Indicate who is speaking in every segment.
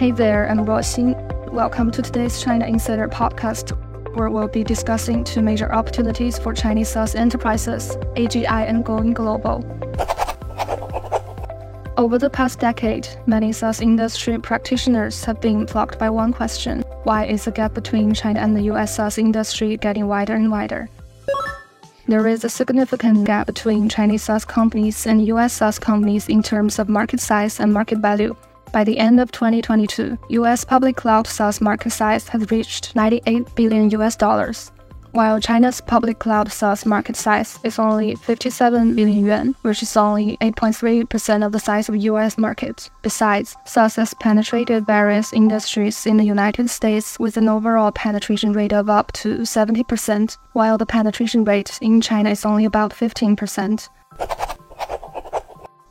Speaker 1: Hey there, I'm. Welcome to today's China Insider podcast, where we'll be discussing two major opportunities for Chinese SaaS enterprises, AGI and going global. Over the past decade, many SaaS industry practitioners have been blocked by one question why is the gap between China and the US SaaS industry getting wider and wider? There is a significant gap between Chinese SaaS companies and US SaaS companies in terms of market size and market value. By the end of 2022, US public cloud SaaS market size has reached 98 billion US dollars, while China's public cloud SaaS market size is only 57 billion yuan, which is only 8.3% of the size of US market. Besides, SaaS has penetrated various industries in the United States with an overall penetration rate of up to 70%, while the penetration rate in China is only about 15%.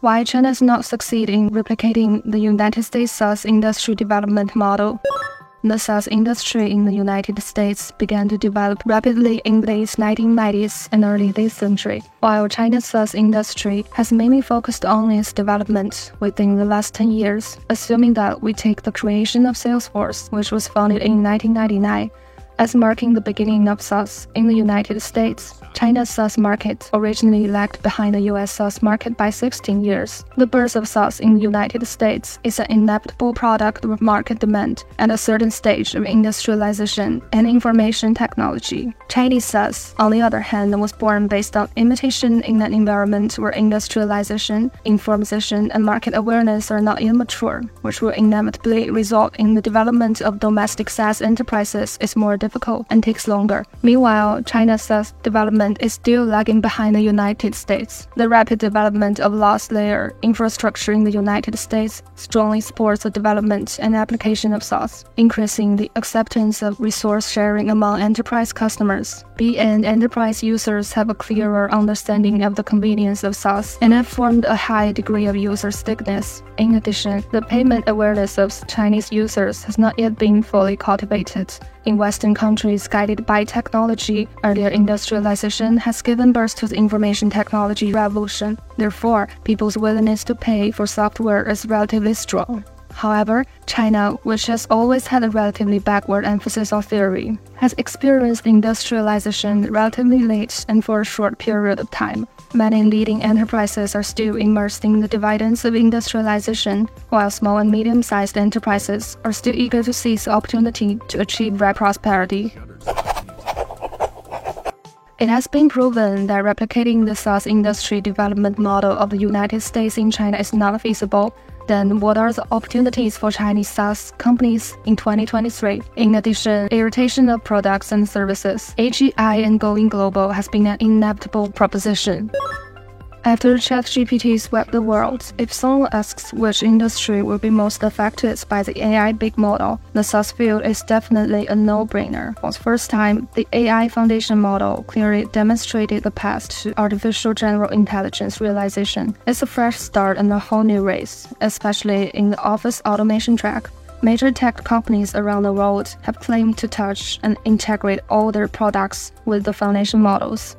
Speaker 1: Why China not succeeding replicating the United States SaaS industry development model? The SaaS industry in the United States began to develop rapidly in the late 1990s and early this century, while China's SaaS industry has mainly focused on its development within the last 10 years, assuming that we take the creation of Salesforce, which was founded in 1999, as marking the beginning of SaaS in the United States. China's SaaS market originally lagged behind the US SaaS market by 16 years. The birth of SaaS in the United States is an inevitable product of market demand at a certain stage of industrialization and information technology. Chinese SaaS, on the other hand, was born based on imitation in an environment where industrialization, information, and market awareness are not yet mature, which will inevitably result in the development of domestic SaaS enterprises is more difficult and takes longer. Meanwhile, China's SaaS development development is still lagging behind the United States. The rapid development of last layer infrastructure in the United States strongly supports the development and application of SaaS, increasing the acceptance of resource sharing among enterprise customers. B and enterprise users have a clearer understanding of the convenience of SaaS and have formed a high degree of user stickiness. In addition, the payment awareness of Chinese users has not yet been fully cultivated. In Western countries guided by technology, earlier industrialization has given birth to the information technology revolution. Therefore, people's willingness to pay for software is relatively strong. However, China, which has always had a relatively backward emphasis on theory, has experienced industrialization relatively late and for a short period of time. Many leading enterprises are still immersed in the dividends of industrialization, while small and medium sized enterprises are still eager to seize the opportunity to achieve rapid prosperity. It has been proven that replicating the SaaS industry development model of the United States in China is not feasible. Then, what are the opportunities for Chinese SaaS companies in 2023? In addition, irritation of products and services, AGI and going global has been an inevitable proposition. After ChatGPT swept the world, if someone asks which industry will be most affected by the AI big model, the SaaS field is definitely a no-brainer. For the first time, the AI foundation model clearly demonstrated the path to artificial general intelligence realization. It's a fresh start and a whole new race, especially in the office automation track. Major tech companies around the world have claimed to touch and integrate all their products with the foundation models.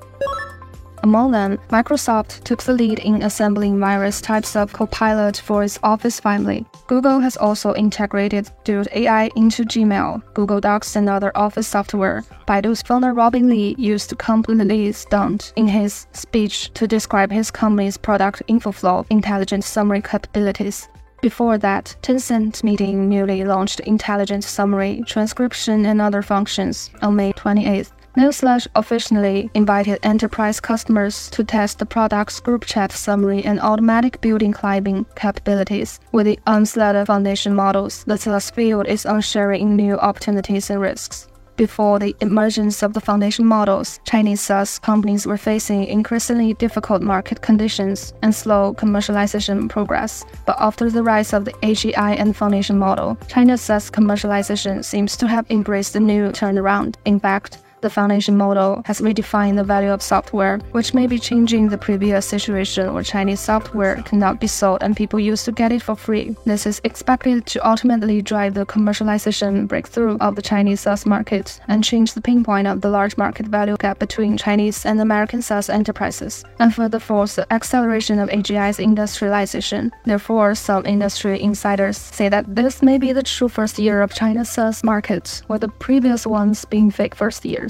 Speaker 1: Among them, Microsoft took the lead in assembling various types of Copilot for its Office family. Google has also integrated Duet AI into Gmail, Google Docs, and other Office software. Baidu's founder Robin Li used completely stunt in his speech to describe his company's product InfoFlow intelligent summary capabilities. Before that, Tencent Meeting newly launched intelligent summary, transcription, and other functions on May 28th. Newslash officially invited enterprise customers to test the product's group chat summary and automatic building climbing capabilities. With the onslaught foundation models, the SaaS field is on sharing new opportunities and risks. Before the emergence of the foundation models, Chinese SaaS companies were facing increasingly difficult market conditions and slow commercialization progress. But after the rise of the AGI and foundation model, China's SaaS commercialization seems to have embraced a new turnaround. In fact, The foundation model has redefined the value of software, which may be changing the previous situation where Chinese software cannot be sold and people used to get it for free. This is expected to ultimately drive the commercialization breakthrough of the Chinese SaaS market and change the pinpoint of the large market value gap between Chinese and American SaaS enterprises, and further force the acceleration of AGI's industrialization. Therefore, some industry insiders say that this may be the true first year of China's SaaS market, with the previous ones being fake first years.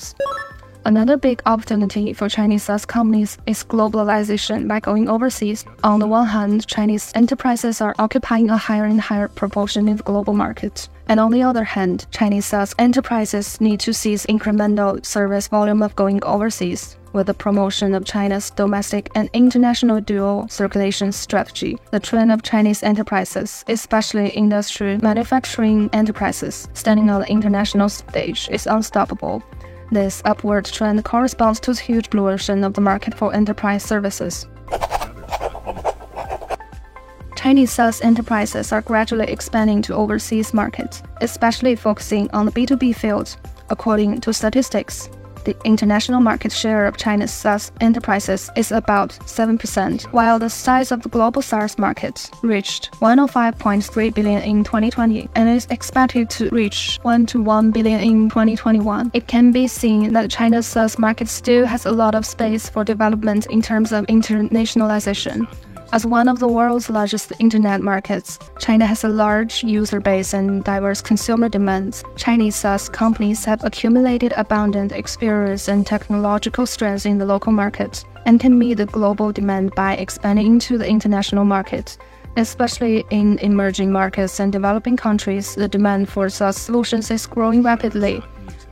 Speaker 1: Another big opportunity for Chinese SaaS companies is globalization by going overseas. On the one hand, Chinese enterprises are occupying a higher and higher proportion in the global market. And on the other hand, Chinese SaaS enterprises need to seize incremental service volume of going overseas. With the promotion of China's domestic and international dual circulation strategy, the trend of Chinese enterprises, especially industry manufacturing enterprises, standing on the international stage is unstoppable. This upward trend corresponds to the huge blue ocean of the market for enterprise services. Chinese SaaS enterprises are gradually expanding to overseas markets, especially focusing on the B2B field. According to statistics, the international market share of China's SaaS enterprises is about 7%, while the size of the global SaaS market reached 105.3 billion in 2020 and is expected to reach 1 to 1 billion in 2021. It can be seen that China's SaaS market still has a lot of space for development in terms of internationalization. As one of the world's largest internet markets, China has a large user base and diverse consumer demands. Chinese SaaS companies have accumulated abundant experience and technological strengths in the local market and can meet the global demand by expanding into the international market. Especially in emerging markets and developing countries, the demand for SaaS solutions is growing rapidly.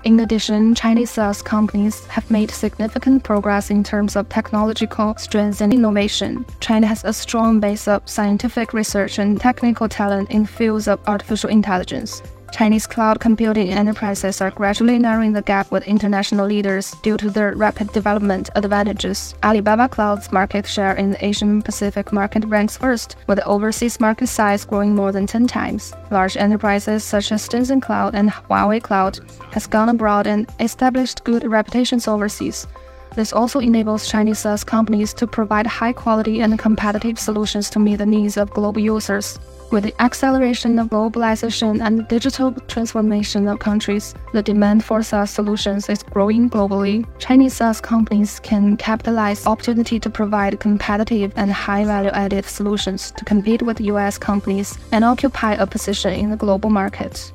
Speaker 1: In addition, Chinese SaaS companies have made significant progress in terms of technological strength and innovation. China has a strong base of scientific research and technical talent in fields of artificial intelligence. Chinese cloud computing enterprises are gradually narrowing the gap with international leaders due to their rapid development advantages. Alibaba Cloud's market share in the Asian Pacific market ranks first, with the overseas market size growing more than 10 times. Large enterprises such as Tencent Cloud and Huawei Cloud has gone abroad and established good reputations overseas. This also enables Chinese SaaS companies to provide high quality and competitive solutions to meet the needs of global users. With the acceleration of globalization and digital transformation of countries, the demand for SaaS solutions is growing globally. Chinese SaaS companies can capitalize opportunity to provide competitive and high value-added solutions to compete with US companies and occupy a position in the global market.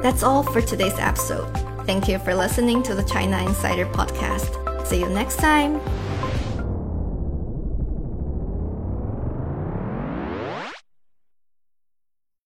Speaker 2: That's all for today's episode. Thank you for listening to the China Insider podcast. See you next time.